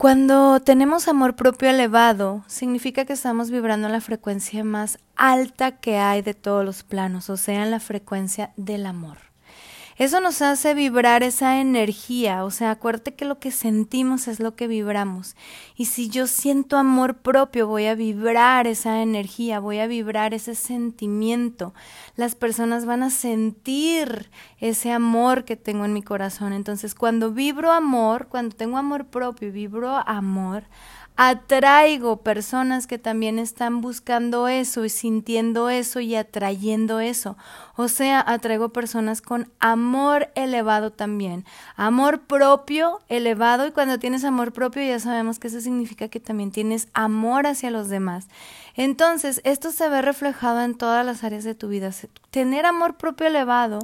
Cuando tenemos amor propio elevado, significa que estamos vibrando en la frecuencia más alta que hay de todos los planos, o sea, en la frecuencia del amor. Eso nos hace vibrar esa energía, o sea, acuérdate que lo que sentimos es lo que vibramos. Y si yo siento amor propio, voy a vibrar esa energía, voy a vibrar ese sentimiento. Las personas van a sentir ese amor que tengo en mi corazón. Entonces, cuando vibro amor, cuando tengo amor propio y vibro amor, atraigo personas que también están buscando eso y sintiendo eso y atrayendo eso. O sea, atraigo personas con amor elevado también. Amor propio elevado y cuando tienes amor propio ya sabemos que eso significa que también tienes amor hacia los demás. Entonces, esto se ve reflejado en todas las áreas de tu vida. Tener amor propio elevado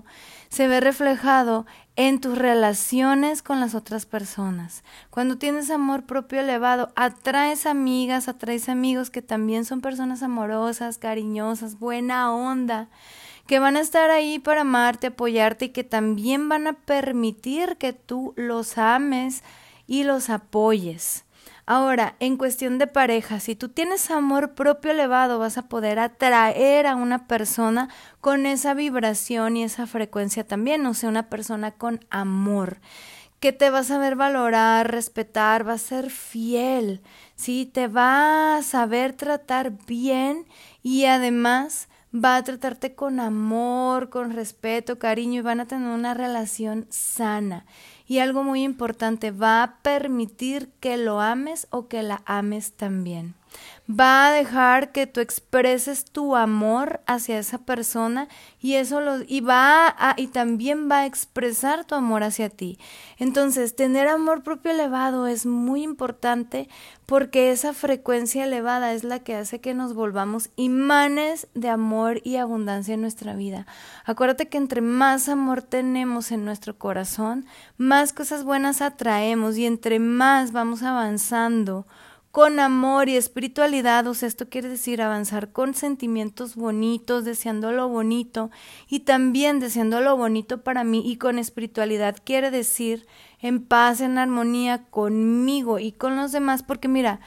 se ve reflejado en tus relaciones con las otras personas. Cuando tienes amor propio elevado, atraes amigas, atraes amigos que también son personas amorosas, cariñosas, buena onda, que van a estar ahí para amarte, apoyarte y que también van a permitir que tú los ames y los apoyes. Ahora, en cuestión de pareja, si tú tienes amor propio elevado, vas a poder atraer a una persona con esa vibración y esa frecuencia también, o sea, una persona con amor que te va a saber valorar, respetar, va a ser fiel, ¿sí? Te va a saber tratar bien y además va a tratarte con amor, con respeto, cariño y van a tener una relación sana. Y algo muy importante, va a permitir que lo ames o que la ames también va a dejar que tú expreses tu amor hacia esa persona y eso lo y va a, y también va a expresar tu amor hacia ti. Entonces, tener amor propio elevado es muy importante porque esa frecuencia elevada es la que hace que nos volvamos imanes de amor y abundancia en nuestra vida. Acuérdate que entre más amor tenemos en nuestro corazón, más cosas buenas atraemos y entre más vamos avanzando con amor y espiritualidad, o sea, esto quiere decir avanzar con sentimientos bonitos, deseando lo bonito y también deseando lo bonito para mí y con espiritualidad quiere decir en paz, en armonía conmigo y con los demás, porque mira,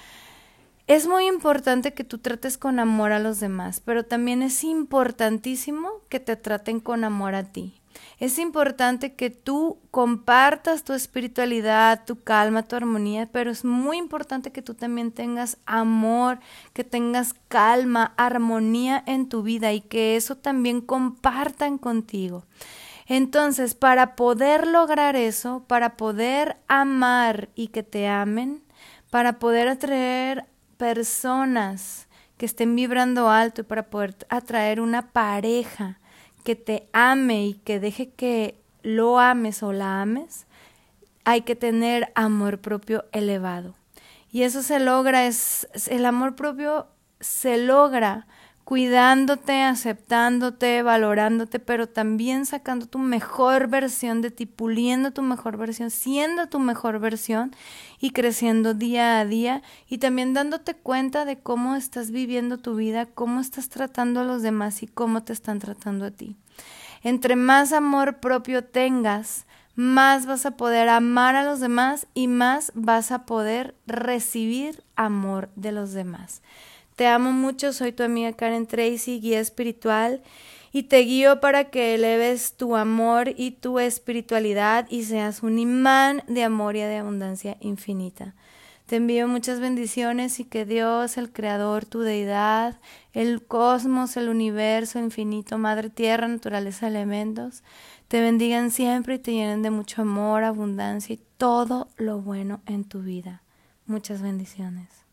es muy importante que tú trates con amor a los demás, pero también es importantísimo que te traten con amor a ti. Es importante que tú compartas tu espiritualidad, tu calma, tu armonía, pero es muy importante que tú también tengas amor, que tengas calma, armonía en tu vida y que eso también compartan contigo. Entonces, para poder lograr eso, para poder amar y que te amen, para poder atraer personas que estén vibrando alto y para poder atraer una pareja que te ame y que deje que lo ames o la ames, hay que tener amor propio elevado. Y eso se logra, es, el amor propio se logra cuidándote, aceptándote, valorándote, pero también sacando tu mejor versión de ti, puliendo tu mejor versión, siendo tu mejor versión y creciendo día a día y también dándote cuenta de cómo estás viviendo tu vida, cómo estás tratando a los demás y cómo te están tratando a ti. Entre más amor propio tengas, más vas a poder amar a los demás y más vas a poder recibir amor de los demás. Te amo mucho, soy tu amiga Karen Tracy, guía espiritual, y te guío para que eleves tu amor y tu espiritualidad y seas un imán de amor y de abundancia infinita. Te envío muchas bendiciones y que Dios, el Creador, tu deidad, el cosmos, el universo infinito, Madre Tierra, naturaleza, elementos, te bendigan siempre y te llenen de mucho amor, abundancia y todo lo bueno en tu vida. Muchas bendiciones.